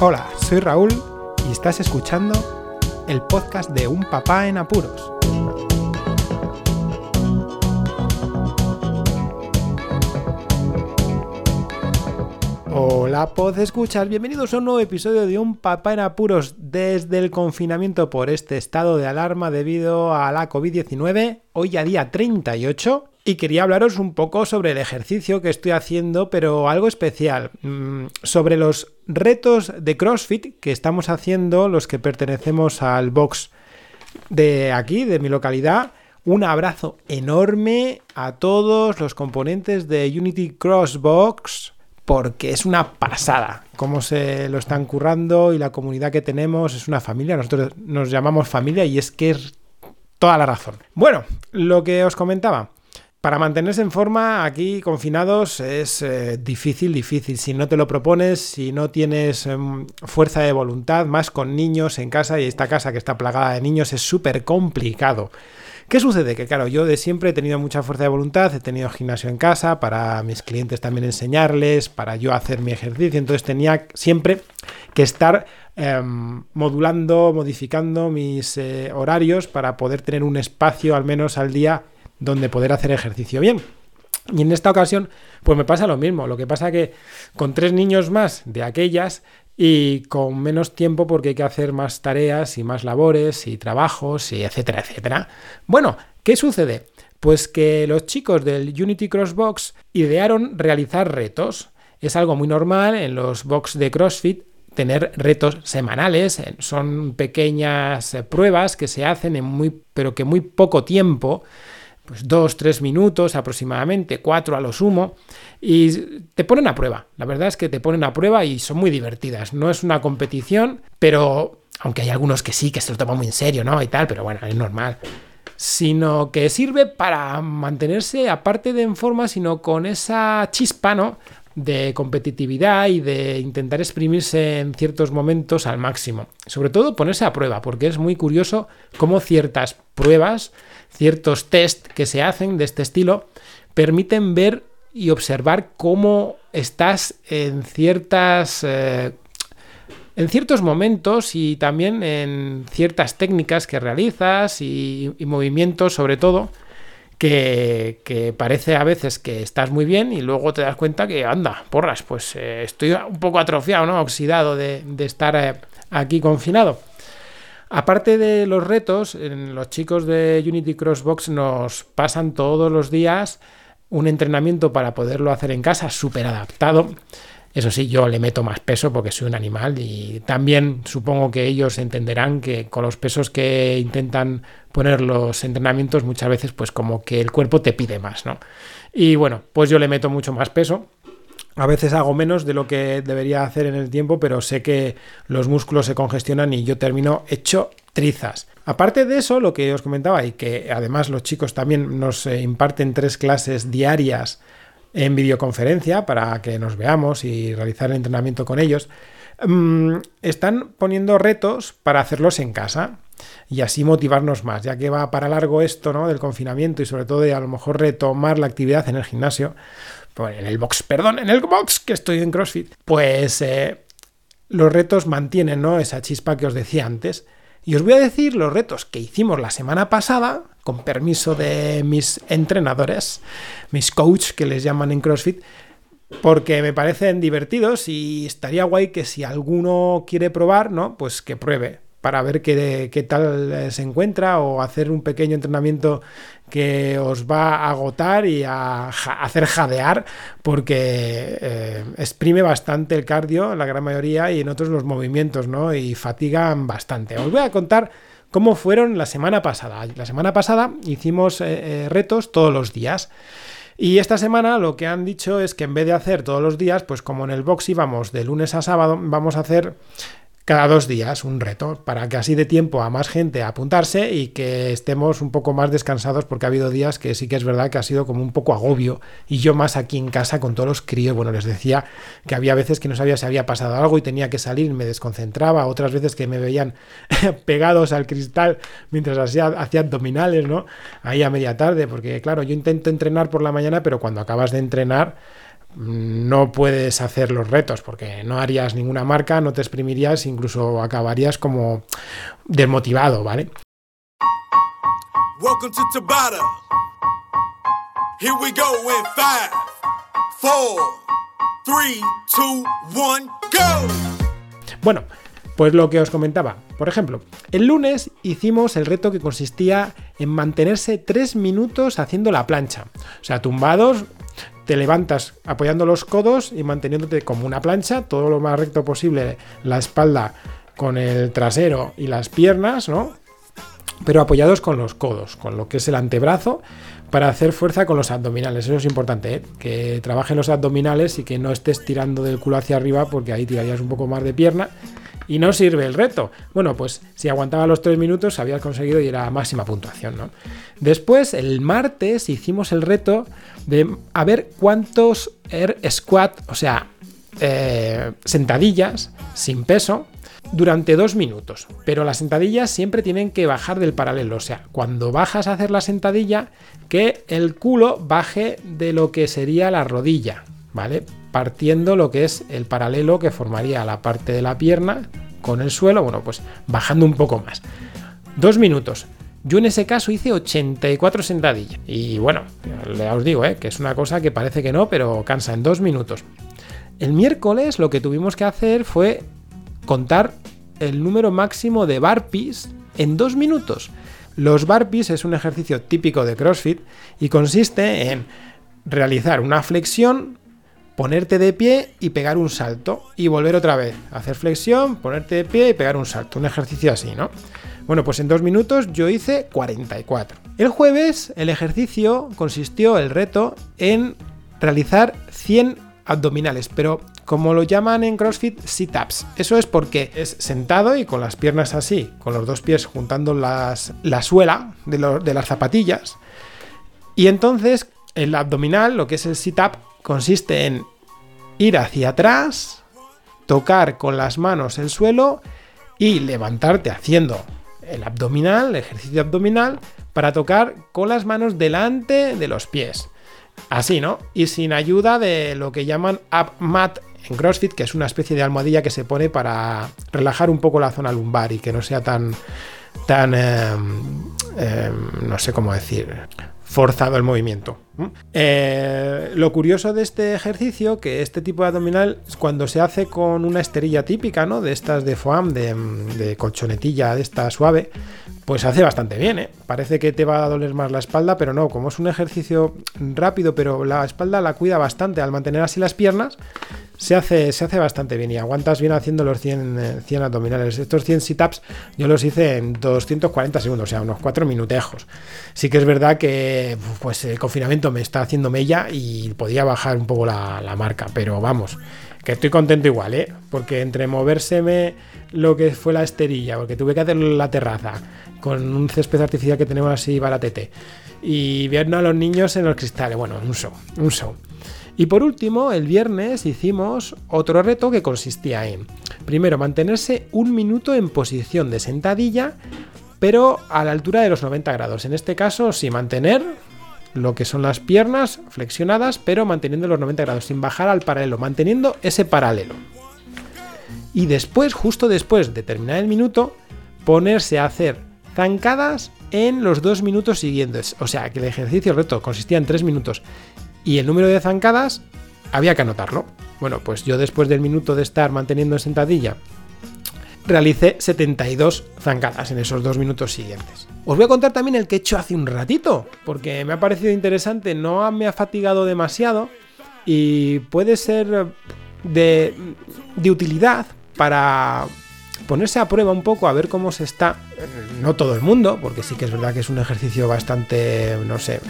Hola, soy Raúl y estás escuchando el podcast de Un Papá en Apuros. Hola, pod escuchas, bienvenidos a un nuevo episodio de Un Papá en Apuros desde el confinamiento por este estado de alarma debido a la COVID-19, hoy a día 38 y quería hablaros un poco sobre el ejercicio que estoy haciendo, pero algo especial, mm, sobre los retos de CrossFit que estamos haciendo los que pertenecemos al box de aquí, de mi localidad. Un abrazo enorme a todos los componentes de Unity Crossbox porque es una pasada cómo se lo están currando y la comunidad que tenemos es una familia. Nosotros nos llamamos familia y es que es toda la razón. Bueno, lo que os comentaba. Para mantenerse en forma aquí confinados es eh, difícil, difícil. Si no te lo propones, si no tienes em, fuerza de voluntad, más con niños en casa y esta casa que está plagada de niños es súper complicado. ¿Qué sucede? Que claro, yo de siempre he tenido mucha fuerza de voluntad, he tenido gimnasio en casa, para mis clientes también enseñarles, para yo hacer mi ejercicio, entonces tenía siempre que estar em, modulando, modificando mis eh, horarios para poder tener un espacio al menos al día donde poder hacer ejercicio bien. Y en esta ocasión, pues me pasa lo mismo. Lo que pasa que con tres niños más de aquellas y con menos tiempo porque hay que hacer más tareas y más labores y trabajos y etcétera, etcétera. Bueno, ¿qué sucede? Pues que los chicos del Unity Crossbox idearon realizar retos. Es algo muy normal en los box de CrossFit tener retos semanales, son pequeñas pruebas que se hacen en muy pero que muy poco tiempo pues dos, tres minutos aproximadamente, cuatro a lo sumo, y te ponen a prueba. La verdad es que te ponen a prueba y son muy divertidas. No es una competición, pero aunque hay algunos que sí, que se lo toman muy en serio, ¿no? Y tal, pero bueno, es normal. Sino que sirve para mantenerse, aparte de en forma, sino con esa chispa, ¿no? De competitividad y de intentar exprimirse en ciertos momentos al máximo. Sobre todo ponerse a prueba, porque es muy curioso cómo ciertas pruebas ciertos test que se hacen de este estilo permiten ver y observar cómo estás en ciertas eh, en ciertos momentos y también en ciertas técnicas que realizas y, movimientos sobre todo que, parece a veces que estás muy bien y luego te das cuenta que anda, porras, pues eh, estoy un poco atrofiado, ¿no? Oxidado de, estar eh, aquí confinado. Aparte de los retos, los chicos de Unity Crossbox nos pasan todos los días un entrenamiento para poderlo hacer en casa, súper adaptado. Eso sí, yo le meto más peso porque soy un animal y también supongo que ellos entenderán que con los pesos que intentan poner los entrenamientos muchas veces pues como que el cuerpo te pide más, ¿no? Y bueno, pues yo le meto mucho más peso a veces hago menos de lo que debería hacer en el tiempo, pero sé que los músculos se congestionan y yo termino hecho trizas. Aparte de eso, lo que os comentaba y que además los chicos también nos eh, imparten tres clases diarias en videoconferencia para que nos veamos y realizar el entrenamiento con ellos, mm, están poniendo retos para hacerlos en casa y así motivarnos más, ya que va para largo esto ¿no? del confinamiento y sobre todo de a lo mejor retomar la actividad en el gimnasio, en el box, perdón, en el box que estoy en CrossFit, pues eh, los retos mantienen ¿no? esa chispa que os decía antes. Y os voy a decir los retos que hicimos la semana pasada, con permiso de mis entrenadores, mis coach que les llaman en CrossFit, porque me parecen divertidos y estaría guay que si alguno quiere probar, ¿no? Pues que pruebe para ver qué, tal eh, se encuentra o hacer un pequeño entrenamiento que os va a agotar y a hacer jadear porque eh, exprime bastante el cardio, la gran mayoría, y en otros los movimientos, ¿no? Y fatigan bastante. Os voy a contar cómo fueron la semana pasada. La semana pasada hicimos eh, retos todos los días. Y esta semana lo que han dicho es que en vez de hacer todos los días, pues como en el box íbamos de lunes a sábado, vamos a hacer cada dos días un reto para que así de tiempo a más gente a apuntarse y que estemos un poco más descansados porque ha habido días que sí que es verdad que ha sido como un poco agobio y yo más aquí en casa con todos los críos, bueno, les decía que había veces que no sabía si había pasado algo y tenía que salir, me desconcentraba, otras veces que me veían pegados al cristal mientras hacía, hacía abdominales, ¿no? Ahí a media tarde, porque claro, yo intento entrenar por la mañana, pero cuando acabas de entrenar no puedes hacer los retos porque no harías ninguna marca, no te exprimirías, incluso acabarías como desmotivado, ¿vale? Welcome to Tabata. Here we go in 5, 4, 3, 2, 1, go. Bueno, pues lo que os comentaba. Por ejemplo, el lunes hicimos el reto que consistía en mantenerse 3 minutos haciendo la plancha. O sea, tumbados, te levantas apoyando los codos y manteniéndote como una plancha, todo lo más recto posible, la espalda con el trasero y las piernas, ¿no? Pero apoyados con los codos, con lo que es el antebrazo, para hacer fuerza con los abdominales. Eso es importante, ¿eh? que trabajen los abdominales y que no estés tirando del culo hacia arriba, porque ahí tirarías un poco más de pierna y no sirve el reto. Bueno, pues si aguantaba los tres minutos habías conseguido y era máxima puntuación, ¿no? Después, el martes, hicimos el reto de a ver cuántos air squat, o sea, eh, sentadillas sin peso, durante dos minutos. Pero las sentadillas siempre tienen que bajar del paralelo. O sea, cuando bajas a hacer la sentadilla, que el culo baje de lo que sería la rodilla, ¿vale? Partiendo lo que es el paralelo que formaría la parte de la pierna con el suelo, bueno, pues bajando un poco más. Dos minutos. Yo en ese caso hice 84 sentadillas. Y bueno, ya os digo, ¿eh? que es una cosa que parece que no, pero cansa en dos minutos. El miércoles lo que tuvimos que hacer fue contar el número máximo de barpees en dos minutos. Los barpees es un ejercicio típico de CrossFit y consiste en realizar una flexión, ponerte de pie y pegar un salto y volver otra vez. Hacer flexión, ponerte de pie y pegar un salto. Un ejercicio así, ¿no? Bueno, pues en dos minutos yo hice 44. El jueves el ejercicio consistió, el reto, en realizar 100 abdominales, pero como lo llaman en CrossFit, sit-ups. Eso es porque es sentado y con las piernas así, con los dos pies juntando las, la suela de, de las zapatillas. Y entonces el abdominal, lo que es el sit-up, consiste en ir hacia atrás, tocar con las manos el suelo y levantarte haciendo el abdominal, el ejercicio abdominal, para tocar con las manos delante de los pies. Así, ¿no? Y sin ayuda de lo que llaman up mat en CrossFit, que es una especie de almohadilla que se pone para relajar un poco la zona lumbar y que no sea tan, tan, em, em, no sé cómo decir, forzado el movimiento. Eh, lo curioso de este ejercicio, que este tipo de abdominal, cuando se hace con una esterilla típica, ¿no? De estas de foam, de, colchonetilla, de esta suave, pues hace bastante bien, ¿eh? Parece que te va a doler más la espalda, pero no, como es un ejercicio rápido, pero la espalda la cuida bastante al mantener así las piernas, se hace, se hace bastante bien y aguantas bien haciendo los 100, 100 abdominales. Estos 100 sit-ups yo los hice en 240 segundos, o sea, unos 4 minutejos. Sí que es verdad que pues el confinamiento me está haciendo mella y podía bajar un poco la, la marca, pero vamos que estoy contento igual, ¿eh? Porque entre movérseme lo que fue la esterilla, porque tuve que hacer la terraza con un césped artificial que tenemos así baratete y ver a los niños en los cristales, bueno, un show, un show. Y por último, el viernes hicimos otro reto que consistía en, primero, mantenerse un minuto en posición de sentadilla, pero a la altura de los 90 grados. En este caso, sí, mantener lo que son las piernas flexionadas, pero manteniendo los 90 grados, sin bajar al paralelo, manteniendo ese paralelo. Y después, justo después de terminar el minuto, ponerse a hacer zancadas en los dos minutos siguientes. O sea, que el ejercicio, reto, consistía en tres minutos. Y el número de zancadas había que anotarlo. Bueno, pues yo después del minuto de estar manteniendo en sentadilla realicé 72 zancadas en esos dos minutos siguientes. Os voy a contar también el que he hecho hace un ratito, porque me ha parecido interesante, no me ha fatigado demasiado y puede ser de, utilidad para ponerse a prueba un poco a ver cómo se está. No todo el mundo, porque sí que es verdad que es un ejercicio bastante, no sé,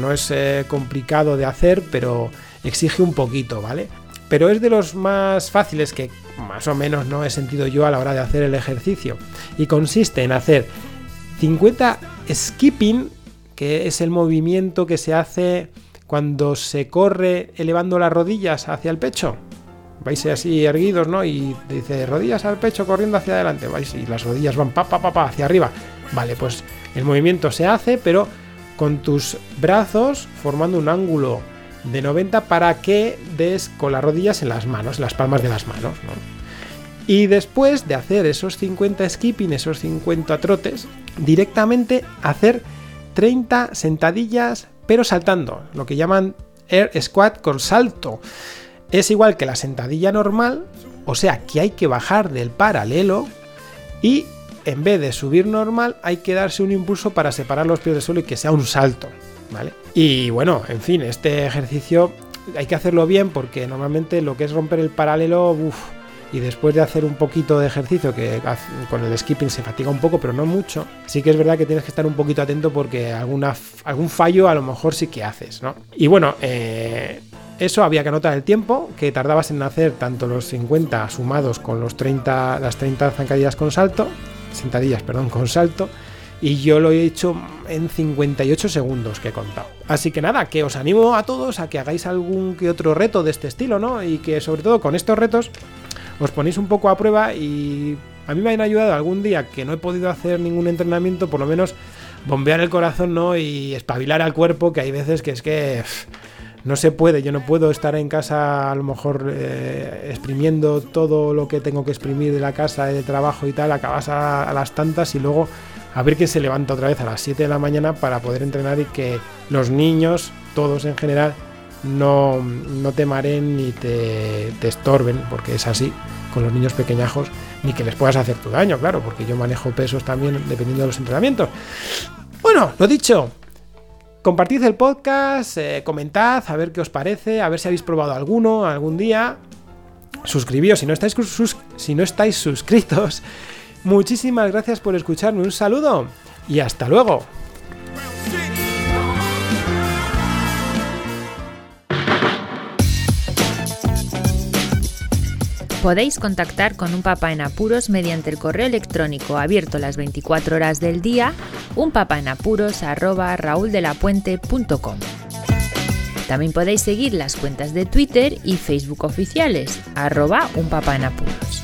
no es eh, complicado de hacer, pero exige un poquito, ¿vale? Pero es de los más fáciles que más o menos no he sentido yo a la hora de hacer el ejercicio. Y consiste en hacer 50 skipping, que es el movimiento que se hace cuando se corre elevando las rodillas hacia el pecho. Vais así erguidos, ¿no? Y dice rodillas al pecho corriendo hacia adelante. Vais y las rodillas van pa, pa, pa, pa hacia arriba. Vale, pues el movimiento se hace, pero con tus brazos formando un ángulo de 90 para que des con las rodillas en las manos, las palmas de las manos. Y después de hacer esos 50 skipping, esos 50 trotes, directamente hacer 30 sentadillas, pero saltando, lo que llaman air squat con salto. Es igual que la sentadilla normal, o sea que hay que bajar del paralelo y en vez de subir normal hay que darse un impulso para separar los pies del suelo y que sea un salto. Y bueno, en fin, este ejercicio hay que hacerlo bien porque normalmente lo que es romper el paralelo, uff, y después de hacer un poquito de ejercicio, que con el skipping se fatiga un poco, pero no mucho, sí que es verdad que tienes que estar un poquito atento porque algún fallo a lo mejor sí que haces, ¿no? Y bueno, eh, eso había que anotar el tiempo que tardabas en hacer tanto los 50 sumados con los 30, las 30 zancadillas con salto, sentadillas, perdón, con salto, y yo lo he hecho en 58 segundos que he contado. Así que nada, que os animo a todos a que hagáis algún que otro reto de este estilo, ¿no? Y que sobre todo con estos retos os ponéis un poco a prueba y a mí me han ayudado algún día que no he podido hacer ningún entrenamiento, por lo menos bombear el corazón, ¿no? Y espabilar al cuerpo, que hay veces que es que no se puede, yo no puedo estar en casa a lo mejor eh, exprimiendo todo lo que tengo que exprimir de la casa, de trabajo y tal, acabas a, las tantas y luego a ver quién se levanta otra vez a las 7 de la mañana para poder entrenar y que los niños, todos en general, no, no te maren ni te, estorben, porque es así con los niños pequeñajos, ni que les puedas hacer tu daño, claro, porque yo manejo pesos también dependiendo de los entrenamientos. Bueno, lo dicho, compartid el podcast, eh, comentad a ver qué os parece, a ver si habéis probado alguno algún día. Suscribíos si no estáis, si no estáis suscritos. Muchísimas gracias por escucharme, un saludo y hasta luego. Podéis contactar con un papá en apuros mediante el correo electrónico abierto las 24 horas del día, unpapaenapuros@rauldelapuente.com. También podéis seguir las cuentas de Twitter y Facebook oficiales, arroba unpapaenapuros.